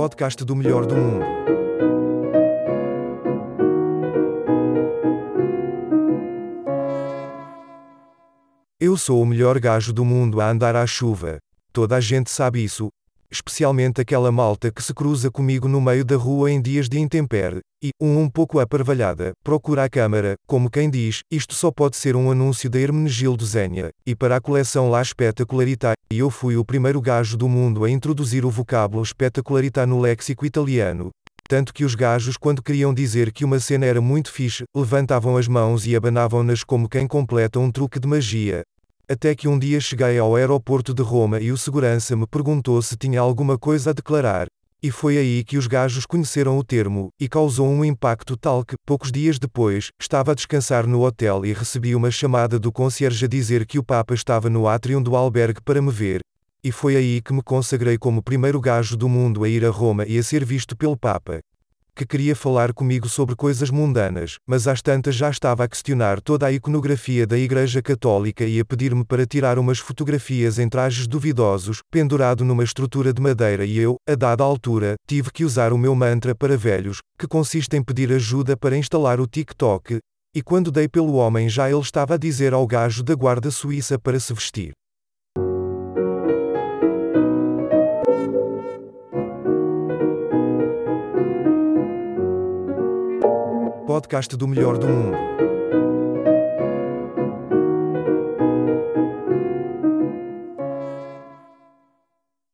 podcast do melhor do mundo. Eu sou o melhor gajo do mundo a andar à chuva. Toda a gente sabe isso, especialmente aquela malta que se cruza comigo no meio da rua em dias de intempere, e, um um pouco aparvalhada, procura a câmara, como quem diz, isto só pode ser um anúncio da Hermenegildo Zénia, e para a coleção La Espetacularità, e eu fui o primeiro gajo do mundo a introduzir o vocábulo espetacularità no léxico italiano, tanto que os gajos quando queriam dizer que uma cena era muito fixe, levantavam as mãos e abanavam-nas como quem completa um truque de magia, até que um dia cheguei ao aeroporto de Roma e o segurança me perguntou se tinha alguma coisa a declarar. E foi aí que os gajos conheceram o termo, e causou um impacto tal que, poucos dias depois, estava a descansar no hotel e recebi uma chamada do concierge a dizer que o Papa estava no átrio do albergue para me ver. E foi aí que me consagrei como primeiro gajo do mundo a ir a Roma e a ser visto pelo Papa que queria falar comigo sobre coisas mundanas, mas às tantas já estava a questionar toda a iconografia da Igreja Católica e a pedir-me para tirar umas fotografias em trajes duvidosos, pendurado numa estrutura de madeira e eu, a dada altura, tive que usar o meu mantra para velhos, que consiste em pedir ajuda para instalar o TikTok, e quando dei pelo homem já ele estava a dizer ao gajo da guarda suíça para se vestir. Podcast do melhor do mundo.